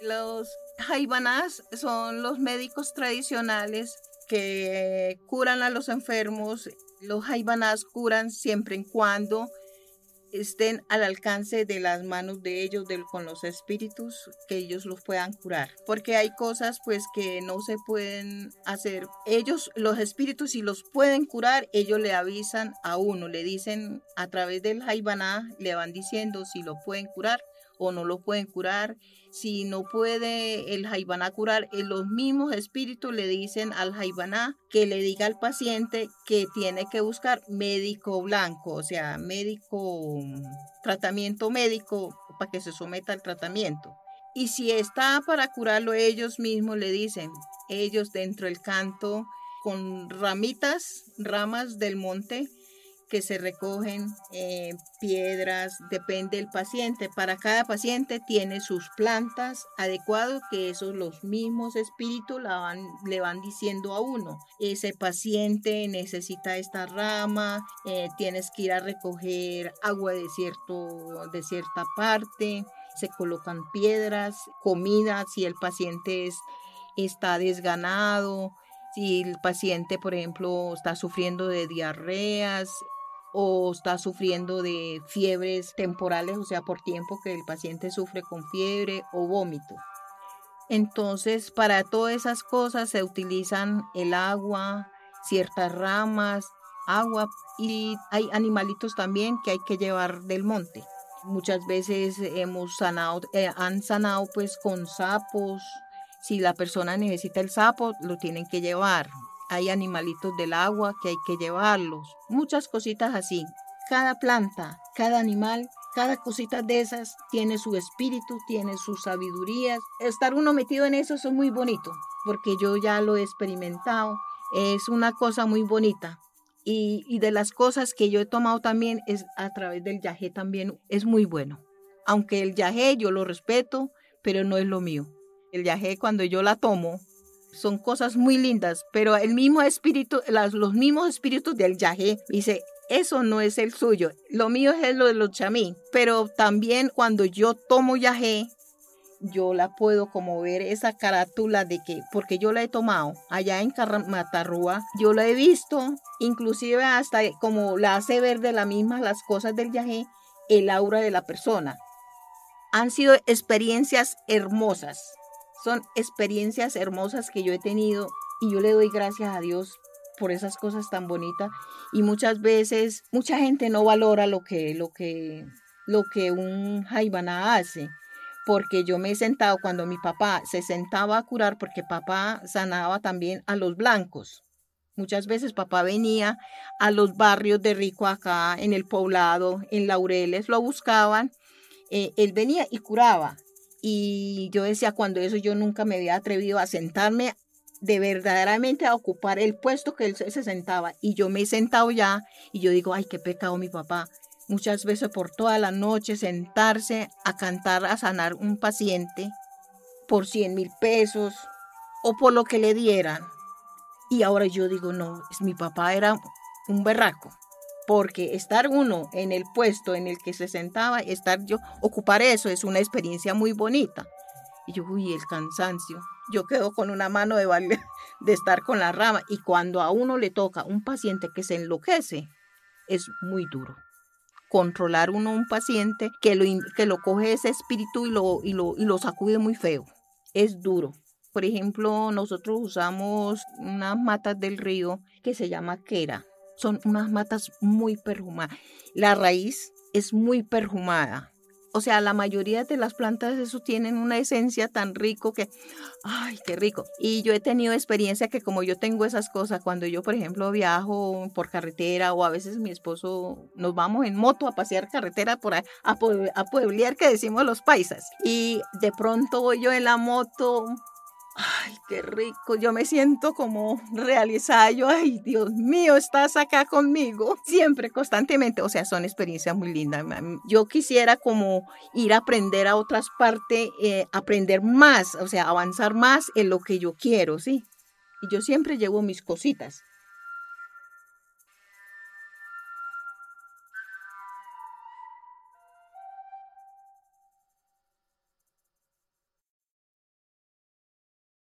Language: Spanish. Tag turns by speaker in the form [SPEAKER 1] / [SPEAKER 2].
[SPEAKER 1] Los jaibanás son los médicos tradicionales que curan a los enfermos. Los jaibanás curan siempre y cuando estén al alcance de las manos de ellos, con los espíritus, que ellos los puedan curar. Porque hay cosas pues que no se pueden hacer. Ellos, los espíritus, si los pueden curar, ellos le avisan a uno, le dicen a través del jaibaná, le van diciendo si lo pueden curar o no lo pueden curar. Si no puede el jaibaná curar, eh, los mismos espíritus le dicen al jaibaná que le diga al paciente que tiene que buscar médico blanco, o sea, médico, tratamiento médico para que se someta al tratamiento. Y si está para curarlo, ellos mismos le dicen, ellos dentro del canto, con ramitas, ramas del monte, que se recogen eh, piedras, depende del paciente. Para cada paciente tiene sus plantas adecuadas que esos los mismos espíritus le van diciendo a uno. Ese paciente necesita esta rama, eh, tienes que ir a recoger agua de, cierto, de cierta parte, se colocan piedras, comida, si el paciente es, está desganado, si el paciente, por ejemplo, está sufriendo de diarreas, o está sufriendo de fiebres temporales, o sea, por tiempo que el paciente sufre con fiebre o vómito. Entonces, para todas esas cosas se utilizan el agua, ciertas ramas, agua y hay animalitos también que hay que llevar del monte. Muchas veces hemos sanado, eh, han sanado pues con sapos. Si la persona necesita el sapo, lo tienen que llevar hay animalitos del agua que hay que llevarlos, muchas cositas así. Cada planta, cada animal, cada cosita de esas tiene su espíritu, tiene sus sabidurías. Estar uno metido en eso es muy bonito, porque yo ya lo he experimentado. Es una cosa muy bonita. Y, de las cosas que yo he tomado también es a través del yagé también es muy bueno. Aunque el yagé yo lo respeto, pero no es lo mío. El yagé cuando yo la tomo, son cosas muy lindas, pero el mismo espíritu, los mismos espíritus del yagé, dice, eso no es el suyo, lo mío es lo de los chamí, pero también cuando yo tomo yagé, yo la puedo como ver esa carátula de que, porque yo la he tomado allá en Matarrúa, yo la he visto, inclusive hasta como la hace ver de la misma las cosas del yagé, el aura de la persona. Han sido experiencias hermosas son experiencias hermosas que yo he tenido y yo le doy gracias a Dios por esas cosas tan bonitas y muchas veces mucha gente no valora lo que lo que lo que un jaibana hace porque yo me he sentado cuando mi papá se sentaba a curar porque papá sanaba también a los blancos Muchas veces papá venía a los barrios de Rico acá, en el poblado, en Laureles, lo buscaban. Eh, él venía y curaba. Y yo decía, cuando eso yo nunca me había atrevido a sentarme de verdaderamente a ocupar el puesto que él se sentaba. Y yo me he sentado ya y yo digo, ay, qué pecado mi papá. Muchas veces por toda la noche sentarse a cantar, a sanar un paciente por 100 mil pesos o por lo que le dieran. Y ahora yo digo, no, mi papá era un berraco porque estar uno en el puesto en el que se sentaba, estar yo, ocupar eso es una experiencia muy bonita. Y yo, uy, el cansancio. Yo quedo con una mano de, de estar con la rama. Y cuando a uno le toca un paciente que se enloquece, es muy duro. Controlar uno un paciente que lo, que lo coge ese espíritu y lo, y, lo, y lo sacude muy feo. Es duro. Por ejemplo, nosotros usamos unas matas del río que se llama quera son unas matas muy perfumadas. La raíz es muy perfumada. O sea, la mayoría de las plantas eso tienen una esencia tan rico que, ay, qué rico. Y yo he tenido experiencia que como yo tengo esas cosas, cuando yo, por ejemplo, viajo por carretera o a veces mi esposo nos vamos en moto a pasear carretera por a, a, a pueblear que decimos los paisas. Y de pronto voy yo en la moto ay, qué rico, yo me siento como realizada, yo, ay, Dios mío, estás acá conmigo, siempre, constantemente, o sea, son experiencias muy lindas. Yo quisiera como ir a aprender a otras partes, eh, aprender más, o sea, avanzar más en lo que yo quiero, ¿sí? Y yo siempre llevo mis cositas.